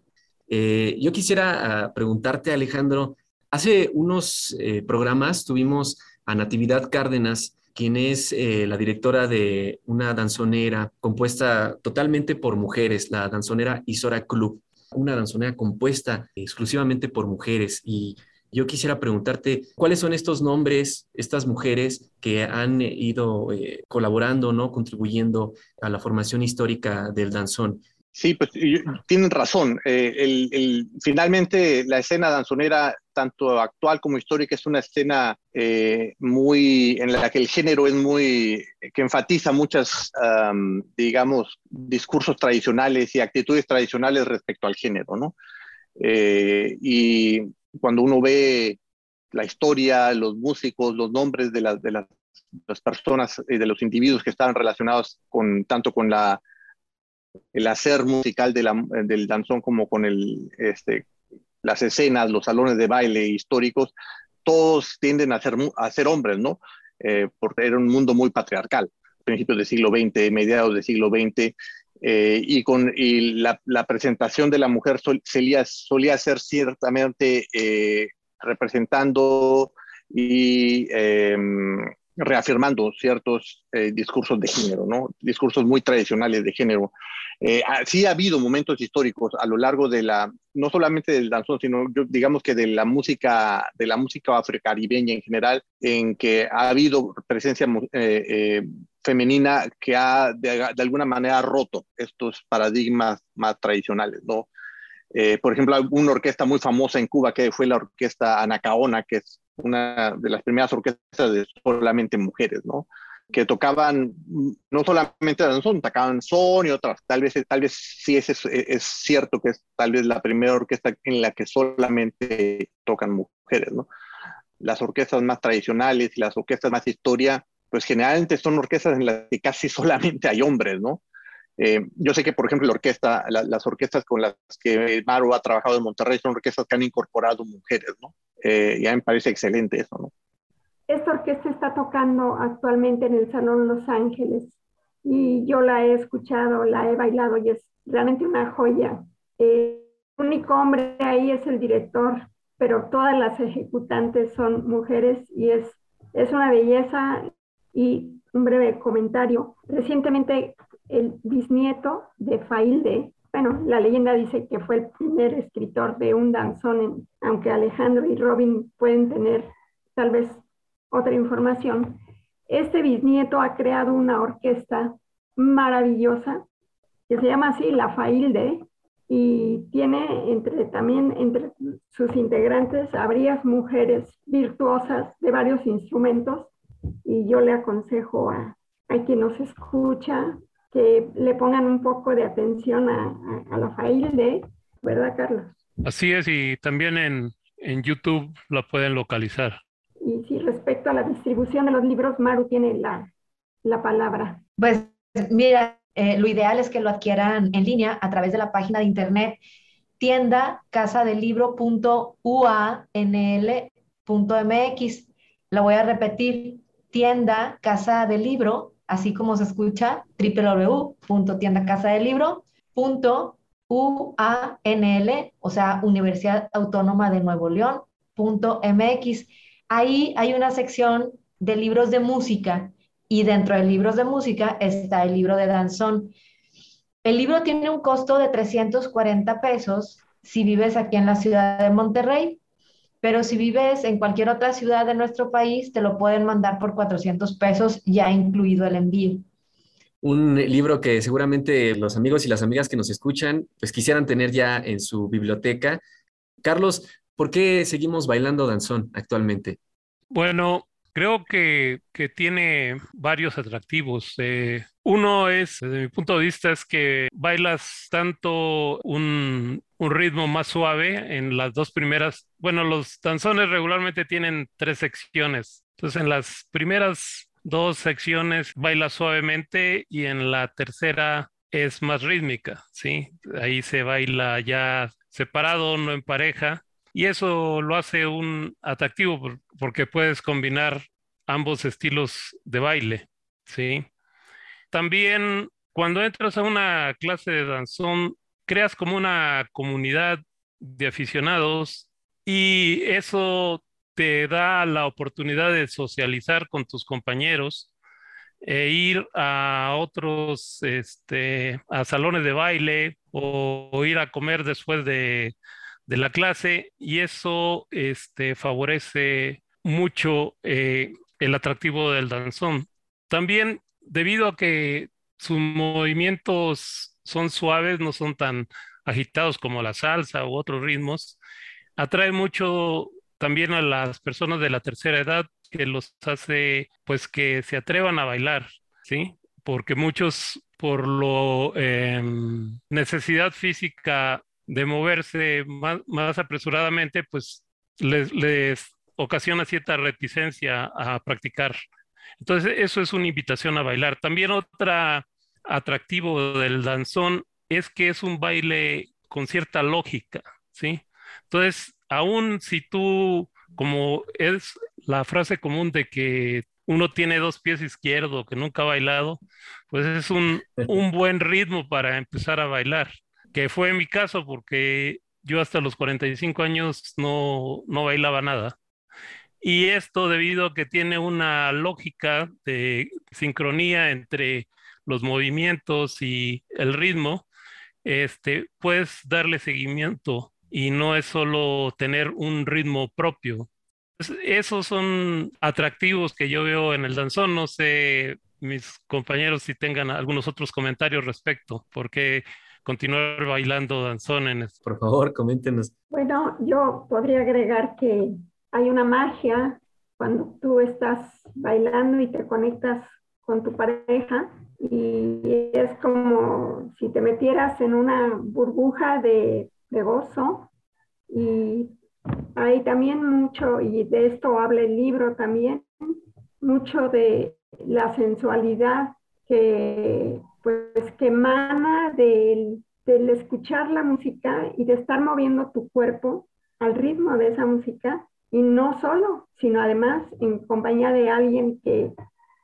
Eh, yo quisiera ah, preguntarte, Alejandro, hace unos eh, programas tuvimos a Natividad Cárdenas, quien es eh, la directora de una danzonera compuesta totalmente por mujeres, la danzonera Isora Club, una danzonera compuesta exclusivamente por mujeres. Y yo quisiera preguntarte, ¿cuáles son estos nombres, estas mujeres que han ido colaborando, ¿no? contribuyendo a la formación histórica del danzón? Sí, pues tienen razón. Eh, finalmente, la escena danzonera, tanto actual como histórica, es una escena eh, muy en la que el género es muy, que enfatiza muchas, digamos, discursos tradicionales y actitudes tradicionales respecto al género, ¿no? Eh, y cuando uno ve la historia, los músicos, los nombres de, las de las, las personas de los individuos que estaban relacionados con tanto con la el hacer musical del danzón como con el, este, las escenas, los salones de baile históricos, todos tienden a ser, a ser hombres, ¿no? Eh, porque era un mundo muy patriarcal, principios del siglo XX, mediados del siglo XX, eh, y, con, la, la, presentación de la mujer solía, solía ser ciertamente eh, representando y em, reafirmando ciertos discursos de género, ¿no? Discursos muy tradicionales de género. Eh, ah, sí ha habido momentos históricos a lo largo de la, no solamente del danzón, sino digamos que de la música, de la música afrocaribeña en general, en que ha habido presencia eh, eh, femenina que ha de, alguna manera roto estos paradigmas más tradicionales, ¿no? por ejemplo, una orquesta muy famosa en Cuba que fue la orquesta Anacaona, que es una de las primeras orquestas de solamente mujeres, ¿no? que tocaban no solamente danzón, tocaban son y otras. Tal vez, tal vez sí es, es, cierto que es tal vez la primera orquesta en la que solamente tocan mujeres, ¿no? Las orquestas más tradicionales y las orquestas más historia, pues generalmente son orquestas en las que casi solamente hay hombres, ¿no? Eh, yo sé que, por ejemplo, la orquesta, las orquestas con las que Maru ha trabajado en Monterrey son orquestas que han incorporado mujeres, ¿no? Eh, ya me parece excelente eso, ¿no? Esta orquesta está tocando actualmente en el Salón Los Ángeles y yo la he escuchado, la he bailado y es realmente una joya. el único hombre ahí es el director, pero todas las ejecutantes son mujeres y es, es una belleza. Y un breve comentario. Recientemente el bisnieto de Failde, bueno, la leyenda dice que fue el primer escritor de un danzón, aunque Alejandro y Robin pueden tener tal vez otra información, este bisnieto ha creado una orquesta maravillosa que se llama así La Failde y tiene entre, también entre sus integrantes varias mujeres virtuosas de varios instrumentos y yo le aconsejo a, a quien nos escucha que le pongan un poco de atención a, a, La Failde, ¿verdad Carlos? Así es y también en, en YouTube la pueden localizar. Y sí, respecto a la distribución de los libros, Maru tiene la, la palabra. Pues mira, eh, lo ideal es que lo adquieran en línea a través de la página de internet tienda casadelibro.uanl.mx. La voy a repetir, tienda casa del libro, así como se escucha, www.tiendacasadelibro.uanl, o sea, Universidad Autónoma de Nuevo León.mx. Ahí hay una sección de libros de música y dentro de libros de música está el libro de danzón. El libro tiene un costo de 340 pesos si vives aquí en la ciudad de Monterrey, pero si vives en cualquier otra ciudad de nuestro país, te lo pueden mandar por 400 pesos, ya incluido el envío. Un libro que seguramente los amigos y las amigas que nos escuchan, pues quisieran tener ya en su biblioteca. Carlos, ¿Por qué seguimos bailando danzón actualmente? Bueno, creo que, tiene varios atractivos. Eh, uno es, desde mi punto de vista, es que bailas tanto un, un, ritmo más suave en las dos primeras, bueno, los danzones regularmente tienen tres secciones. Entonces, en las primeras dos secciones bailas suavemente y en la tercera es más rítmica, ¿sí? Ahí se baila ya separado, no en pareja y eso lo hace un atractivo porque puedes combinar ambos estilos de baile, ¿sí? También cuando entras a una clase de danzón, creas como una comunidad de aficionados y eso te da la oportunidad de socializar con tus compañeros e ir a otros, este, a salones de baile o, ir a comer después de, la clase y eso este, favorece mucho eh, el atractivo del danzón. También debido a que sus movimientos son suaves, no son tan agitados como la salsa u otros ritmos, atrae mucho también a las personas de la tercera edad que los hace pues que se atrevan a bailar, ¿sí? Porque muchos por lo em, necesidad física de moverse más, apresuradamente, pues les, ocasiona cierta reticencia a practicar. Entonces, eso es una invitación a bailar. También otra atractivo del danzón es que es un baile con cierta lógica, ¿sí? Entonces, aún si tú, como es la frase común de que uno tiene dos pies izquierdos, que nunca ha bailado, pues es un buen ritmo para empezar a bailar, que fue mi caso porque yo hasta los 45 años no, no bailaba nada. Y esto debido a que tiene una lógica de sincronía entre los movimientos y el ritmo, este, puedes darle seguimiento y no es solo tener un ritmo propio. Esos son atractivos que yo veo en el danzón. No sé, mis compañeros, si tengan algunos otros comentarios respecto, porque continuar bailando danzón en esto. Por favor, coméntenos. Bueno, yo podría agregar que hay una magia cuando tú estás bailando y te conectas con tu pareja y es como si te metieras en una burbuja de, gozo y hay también mucho, y de esto habla el libro también, mucho de la sensualidad que pues que emana del, del escuchar la música y de estar moviendo tu cuerpo al ritmo de esa música y no solo, sino además en compañía de alguien que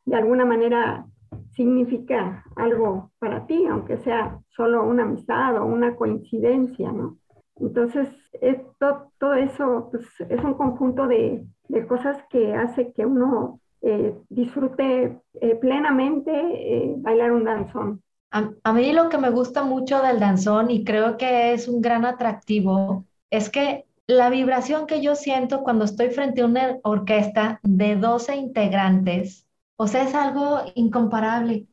de alguna manera significa algo para ti, aunque sea solo una amistad o una coincidencia, ¿no? Entonces, esto, todo eso pues, es un conjunto de, de, cosas que hace que uno eh, disfrute eh, plenamente eh, bailar un danzón. A, a, mí lo que me gusta mucho del danzón y creo que es un gran atractivo es que la vibración que yo siento cuando estoy frente a una orquesta de 12 integrantes o sea, es algo incomparable.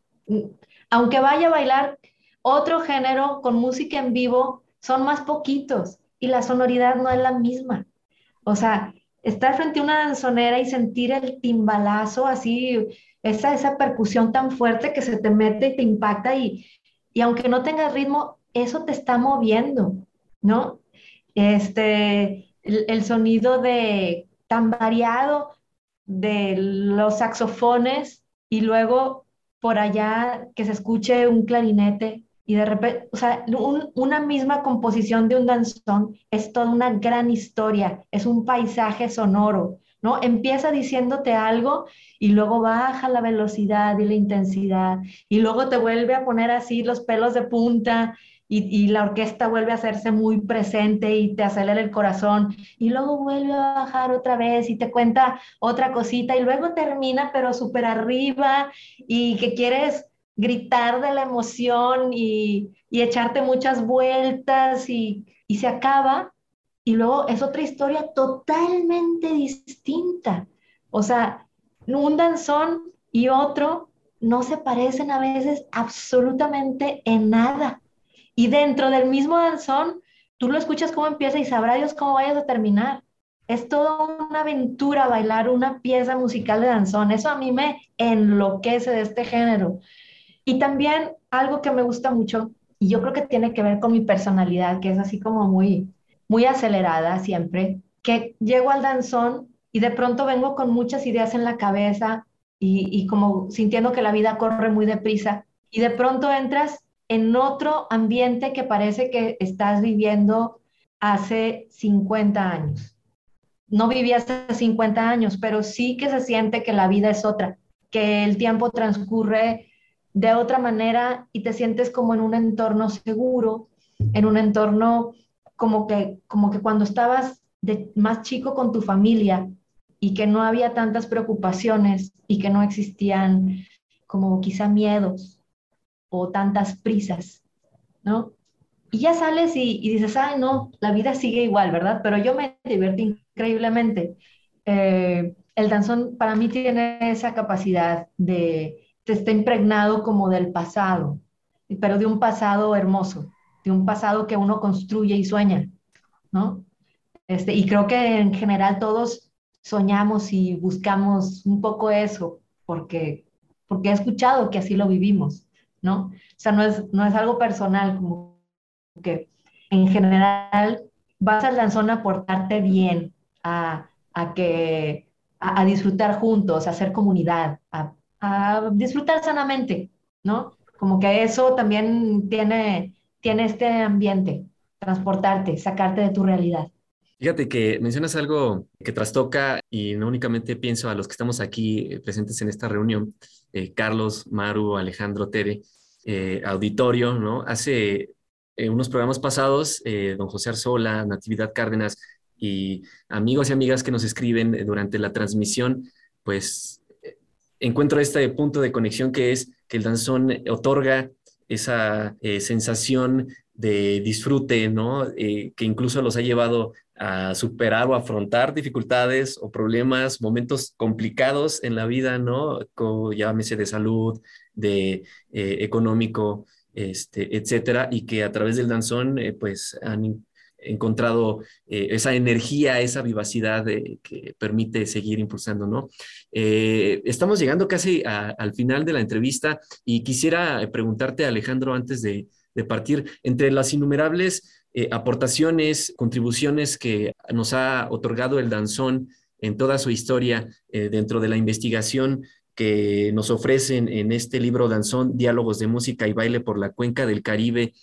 Aunque vaya a bailar otro género con música en vivo, son más poquitos y la sonoridad no es la misma. O sea, estar frente a una danzonera y sentir el timbalazo así, esa, esa percusión tan fuerte que se te mete y te impacta y, y aunque no tengas ritmo, eso te está moviendo, ¿no? Este, el, el sonido de tan variado, de los saxofones y luego por allá que se escuche un clarinete y de repente, o sea, una misma composición de un danzón es toda una gran historia, es un paisaje sonoro, ¿no? Empieza diciéndote algo y luego baja la velocidad y la intensidad y luego te vuelve a poner así los pelos de punta y, la orquesta vuelve a hacerse muy presente y te acelera el corazón y luego vuelve a bajar otra vez y te cuenta otra cosita y luego termina pero súper arriba y que quieres gritar de la emoción y, echarte muchas vueltas y, y se acaba y luego es otra historia totalmente distinta. O sea, un danzón y otro no se parecen a veces absolutamente en nada. Y dentro del mismo danzón, tú lo escuchas cómo empieza y sabrá Dios cómo vayas a terminar. Es toda una aventura bailar una pieza musical de danzón. Eso a mí me enloquece de este género. Y también algo que me gusta mucho, y yo creo que tiene que ver con mi personalidad, que es así como muy, muy acelerada siempre, que llego al danzón y de pronto vengo con muchas ideas en la cabeza y, como sintiendo que la vida corre muy deprisa. Y de pronto entras en otro ambiente que parece que estás viviendo hace 50 años. No viví hace 50 años, pero sí que se siente que la vida es otra, que el tiempo transcurre de otra manera y te sientes como en un entorno seguro, en un entorno como que, como que cuando estabas de más chico con tu familia y que no había tantas preocupaciones y que no existían como quizá miedos o tantas prisas, ¿no? Y ya sales y, dices, ay, no, la vida sigue igual, ¿verdad? Pero yo me divertí increíblemente. Eh, el danzón para mí tiene esa capacidad de, está impregnado como del pasado, pero de un pasado hermoso, de un pasado que uno construye y sueña, ¿no? Este, y creo que en general todos soñamos y buscamos un poco eso, porque, porque he escuchado que así lo vivimos, ¿no? O sea, no es, no es algo personal, como que en general vas al danzón a portarte bien, a, a que, a, disfrutar juntos, a hacer comunidad, a, disfrutar sanamente, ¿no? Como que eso también tiene, tiene este ambiente, transportarte, sacarte de tu realidad. Fíjate que mencionas algo que trastoca y no únicamente pienso a los que estamos aquí eh, presentes en esta reunión, eh, Carlos, Maru, Alejandro, Tere, eh, auditorio, ¿no? Hace unos programas pasados, don José Arzola, Natividad Cárdenas y amigos y amigas que nos escriben durante la transmisión, pues encuentro este punto de conexión que es que el danzón otorga esa sensación de disfrute, ¿no? que incluso los ha llevado a superar o afrontar dificultades o problemas, momentos complicados en la vida, ¿no? Como, llámese de salud, de eh, económico, este, etcétera, y que a través del danzón, eh, pues han encontrado eh, esa energía, esa vivacidad que permite seguir impulsando, ¿no? estamos llegando casi al final de la entrevista y quisiera preguntarte, Alejandro, antes de, de partir, entre las innumerables eh, aportaciones, contribuciones que nos ha otorgado el danzón en toda su historia eh, dentro de la investigación que nos ofrecen en este libro Danzón, Diálogos de Música y Baile por la Cuenca del Caribe.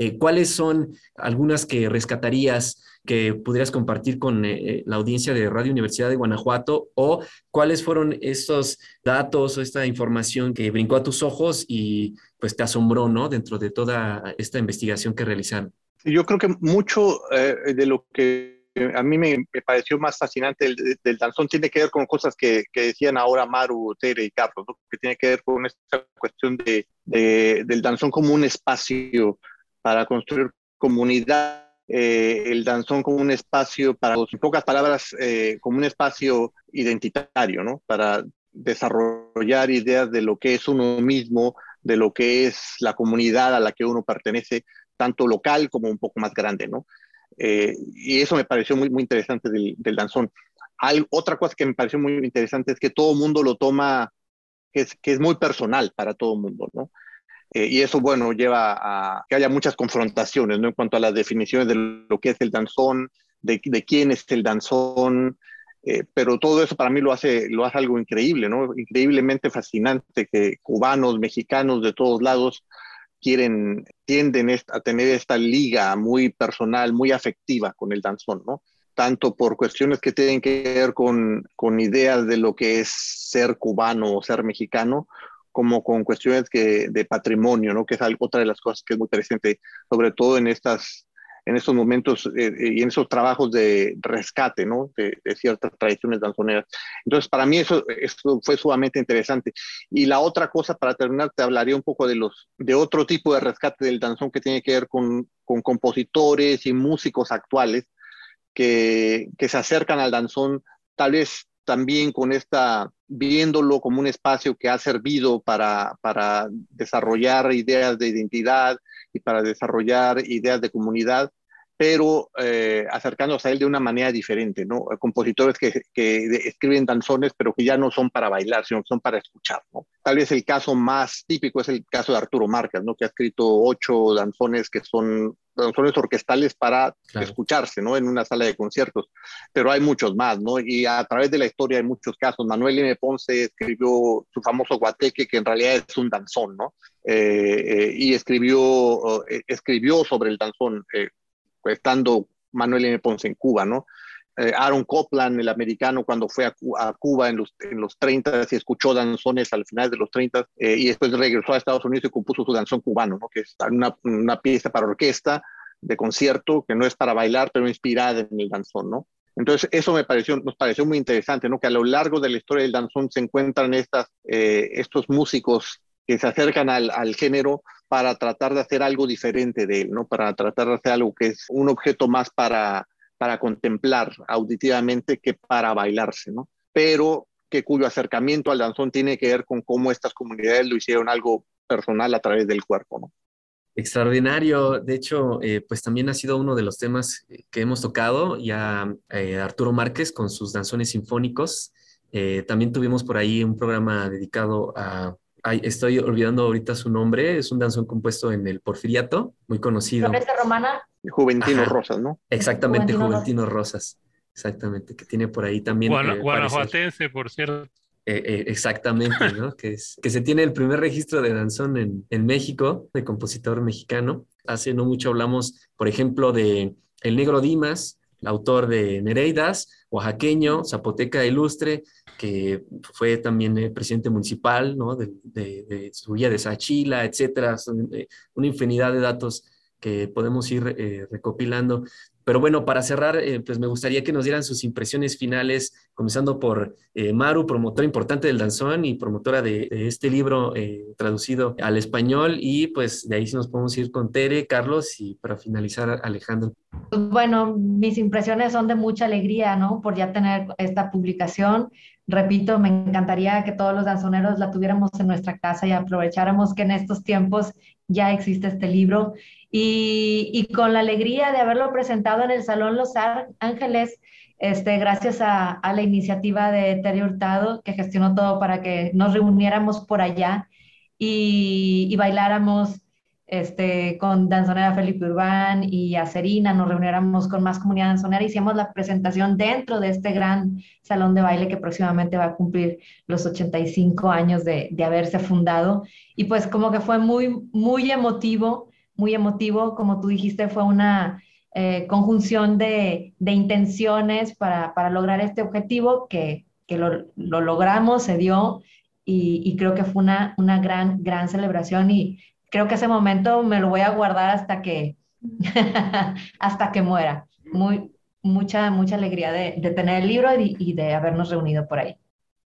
Eh, ¿Cuáles son algunas que rescatarías que pudieras compartir con la audiencia de Radio Universidad de Guanajuato? ¿O cuáles fueron estos datos o esta información que brincó a tus ojos y pues te asombró, ¿no? Dentro de toda esta investigación que realizaron. Yo creo que mucho eh, de lo que a mí me, pareció más fascinante del, danzón tiene que ver con cosas que, decían ahora Maru, Tere y Carlos, que tiene que ver con esta cuestión de, del danzón como un espacio para construir comunidad, eh, el danzón como un espacio para, en pocas palabras, eh, como un espacio identitario, ¿no? Para desarrollar ideas de lo que es uno mismo, de lo que es la comunidad a la que uno pertenece, tanto local como un poco más grande, ¿no? Eh, y eso me pareció muy, muy interesante del, danzón. Hay, otra cosa que me pareció muy interesante es que todo mundo lo toma, que es, que es muy personal para todo mundo, ¿no? Eh, y eso, bueno, lleva a que haya muchas confrontaciones, ¿no? En cuanto a las definiciones de lo que es el danzón, de, de quién es el danzón, eh, pero todo eso para mí lo hace, lo hace algo increíble, ¿no? Increíblemente fascinante que cubanos, mexicanos de todos lados quieren, tienden a tener esta liga muy personal, muy afectiva con el danzón, ¿no? Tanto por cuestiones que tienen que ver con, con ideas de lo que es ser cubano o ser mexicano, como con cuestiones que, de patrimonio, ¿no? Que es otra de las cosas que es muy interesante, sobre todo en estas en estos momentos eh, eh, y en esos trabajos de rescate, ¿no? De, ciertas tradiciones danzoneras. Entonces, para mí eso, eso, fue sumamente interesante. Y la otra cosa, para terminar, te hablaría un poco de, los, de otro tipo de rescate del danzón que tiene que ver con, con compositores y músicos actuales que, que se acercan al danzón, tal vez también con esta, viéndolo como un espacio que ha servido para, para desarrollar ideas de identidad y para desarrollar ideas de comunidad, pero eh, acercándose a él de una manera diferente, ¿no? Compositores que, que, escriben danzones, pero que ya no son para bailar, sino que son para escuchar, ¿no? Tal vez el caso más típico es el caso de Arturo Márquez, ¿no? Que ha escrito ocho danzones que son danzones orquestales para escucharse, ¿no? En una sala de conciertos, pero hay muchos más, ¿no? Y a través de la historia hay muchos casos. Manuel M. Ponce escribió su famoso guateque, que en realidad es un danzón, ¿no? Eh, eh, y escribió, escribió sobre el danzón estando Manuel M. Ponce en Cuba, ¿no? Eh, Aaron Copland, el americano, cuando fue a, Cuba en los, en los 30 y escuchó danzones al final de los 30 eh, y después regresó a Estados Unidos y compuso su danzón cubano, ¿no? que es una, una, pieza para orquesta de concierto que no es para bailar, pero inspirada en el danzón. ¿no? Entonces, eso me pareció, nos pareció muy interesante, ¿no? Que a lo largo de la historia del danzón se encuentran estas, eh, estos músicos que se acercan al, género para tratar de hacer algo diferente de él, ¿no? Para tratar de hacer algo que es un objeto más para, para contemplar auditivamente que para bailarse, ¿no? Pero que cuyo acercamiento al danzón tiene que ver con cómo estas comunidades lo hicieron algo personal a través del cuerpo. Extraordinario. De hecho, eh, pues también ha sido uno de los temas que hemos tocado ya eh, Arturo Márquez con sus danzones sinfónicos. Eh, también tuvimos por ahí un programa dedicado a, ay, estoy olvidando ahorita su nombre, es un danzón compuesto en el Porfiriato, muy conocido. ¿Floresta Romana? Juventino Ajá. Rosas, ¿no? Exactamente, Juventino, Juventino Rosas. Exactamente, que tiene por ahí también. Guana, eh, guanajuatense, por cierto. Eh, eh, exactamente, ¿no? que, es, que se tiene el primer registro de danzón en, en, México, de compositor mexicano. Hace no mucho hablamos, por ejemplo, de El Negro Dimas, el autor de Nereidas, oaxaqueño, zapoteca ilustre, que fue también eh, presidente municipal, ¿no? De, de, de su guía de Sachila, etcétera. Son, eh, una infinidad de datos que podemos ir eh, recopilando. Pero bueno, para cerrar, eh, pues me gustaría que nos dieran sus impresiones finales, comenzando por eh, Maru, promotora importante del danzón y promotora de, de este libro eh, traducido al español. Y pues de ahí sí nos podemos ir con Tere, Carlos y para finalizar, Alejandro. Bueno, mis impresiones son de mucha alegría, ¿no? Por ya tener esta publicación. Repito, me encantaría que todos los danzoneros la tuviéramos en nuestra casa y aprovecháramos que en estos tiempos ya existe este libro. Y, con la alegría de haberlo presentado en el Salón Los Ángeles, este, gracias a, la iniciativa de Terry Hurtado, que gestionó todo para que nos reuniéramos por allá y bailáramos este, con Danzonera Felipe Urbán y Acerina, nos reuniéramos con más comunidad danzonera, hicimos la presentación dentro de este gran salón de baile que próximamente va a cumplir los 85 años de, de haberse fundado. Y pues como que fue muy, muy emotivo muy emotivo, como tú dijiste, fue una eh, conjunción de, de intenciones para, para, lograr este objetivo que, que lo, lo, logramos, se dio y, y, creo que fue una, una gran, gran celebración y creo que ese momento me lo voy a guardar hasta que, hasta que muera. Muy, mucha, mucha alegría de, de tener el libro y, y, de habernos reunido por ahí.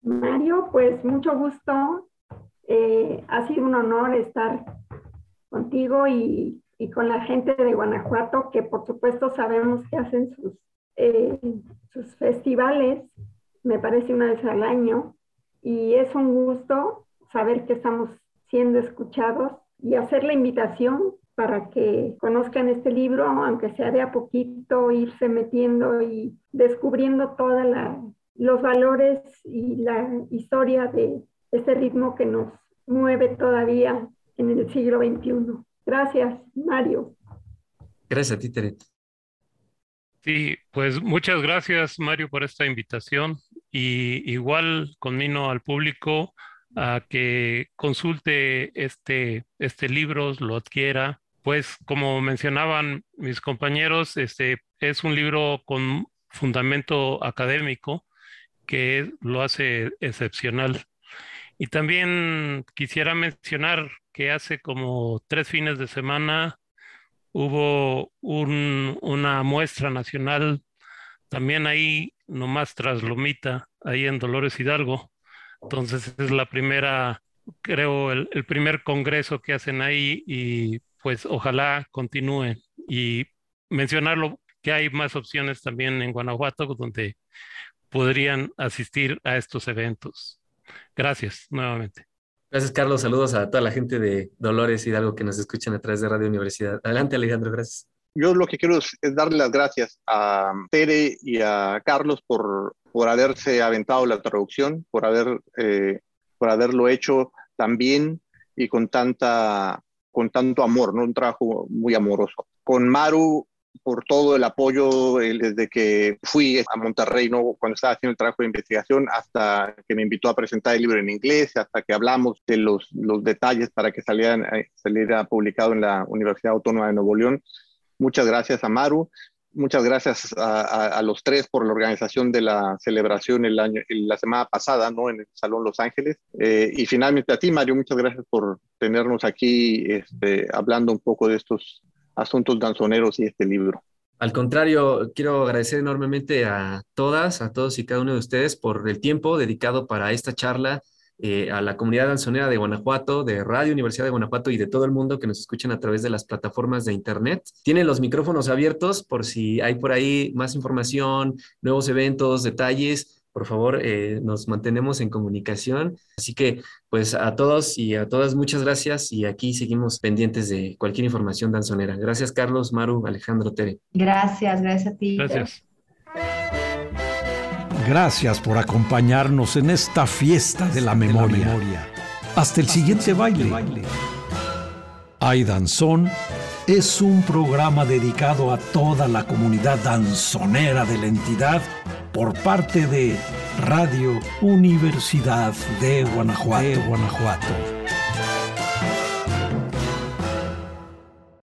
Mario, pues mucho gusto. Eh, ha sido un honor estar contigo y, y, con la gente de Guanajuato, que por supuesto sabemos que hacen sus, eh, sus festivales, me parece una vez al año, y es un gusto saber que estamos siendo escuchados y hacer la invitación para que conozcan este libro, aunque sea de a poquito, irse metiendo y descubriendo todos los valores y la historia de este ritmo que nos mueve todavía en el siglo XXI. Gracias, Mario. Gracias a ti, Tere. Sí, pues muchas gracias, Mario, por esta invitación. Y igual conmino al público a que consulte este, este libro, lo adquiera. Pues como mencionaban mis compañeros, este es un libro con fundamento académico que lo hace excepcional. Y también quisiera mencionar que hace como tres fines de semana hubo un, una muestra nacional también ahí, nomás tras Lomita, ahí en Dolores Hidalgo. Entonces es la primera, creo, el, el primer congreso que hacen ahí y pues ojalá continúen. Y mencionarlo que hay más opciones también en Guanajuato donde podrían asistir a estos eventos. Gracias nuevamente. Gracias, Carlos. Saludos a toda la gente de Dolores Hidalgo que nos escuchan a través de Radio Universidad. Adelante, Alejandro. Gracias. Yo lo que quiero es, es darle las gracias a Tere y a Carlos por, por haberse aventado la traducción, por, haber, eh, por haberlo hecho tan bien y con, tanta, con tanto amor, ¿no? un trabajo muy amoroso. Con Maru por todo el apoyo eh, desde que fui a Monterrey, ¿no? cuando estaba haciendo el trabajo de investigación, hasta que me invitó a presentar el libro en inglés, hasta que hablamos de los, los detalles para que salieran, eh, saliera publicado en la Universidad Autónoma de Nuevo León. Muchas gracias a Maru, muchas gracias a, los tres por la organización de la celebración el año, la semana pasada ¿no? en el Salón Los Ángeles. Eh, y finalmente a ti, Mario, muchas gracias por tenernos aquí este, hablando un poco de estos asuntos danzoneros y este libro. Al contrario, quiero agradecer enormemente a todas, a todos y cada uno de ustedes por el tiempo dedicado para esta charla eh, a la comunidad danzonera de Guanajuato, de Radio Universidad de Guanajuato y de todo el mundo que nos escuchan a través de las plataformas de Internet. Tienen los micrófonos abiertos por si hay por ahí más información, nuevos eventos, detalles. Por favor, eh, nos mantenemos en comunicación. Así que, pues a todos y a todas, muchas gracias y aquí seguimos pendientes de cualquier información danzonera. Gracias, Carlos, Maru, Alejandro, Tere. Gracias, gracias a ti. Gracias. Gracias por acompañarnos en esta fiesta de la memoria. Hasta el siguiente baile. Ay Danzón es un programa dedicado a toda la comunidad danzonera de la entidad por parte de Radio Universidad de Guanajuato. De Guanajuato.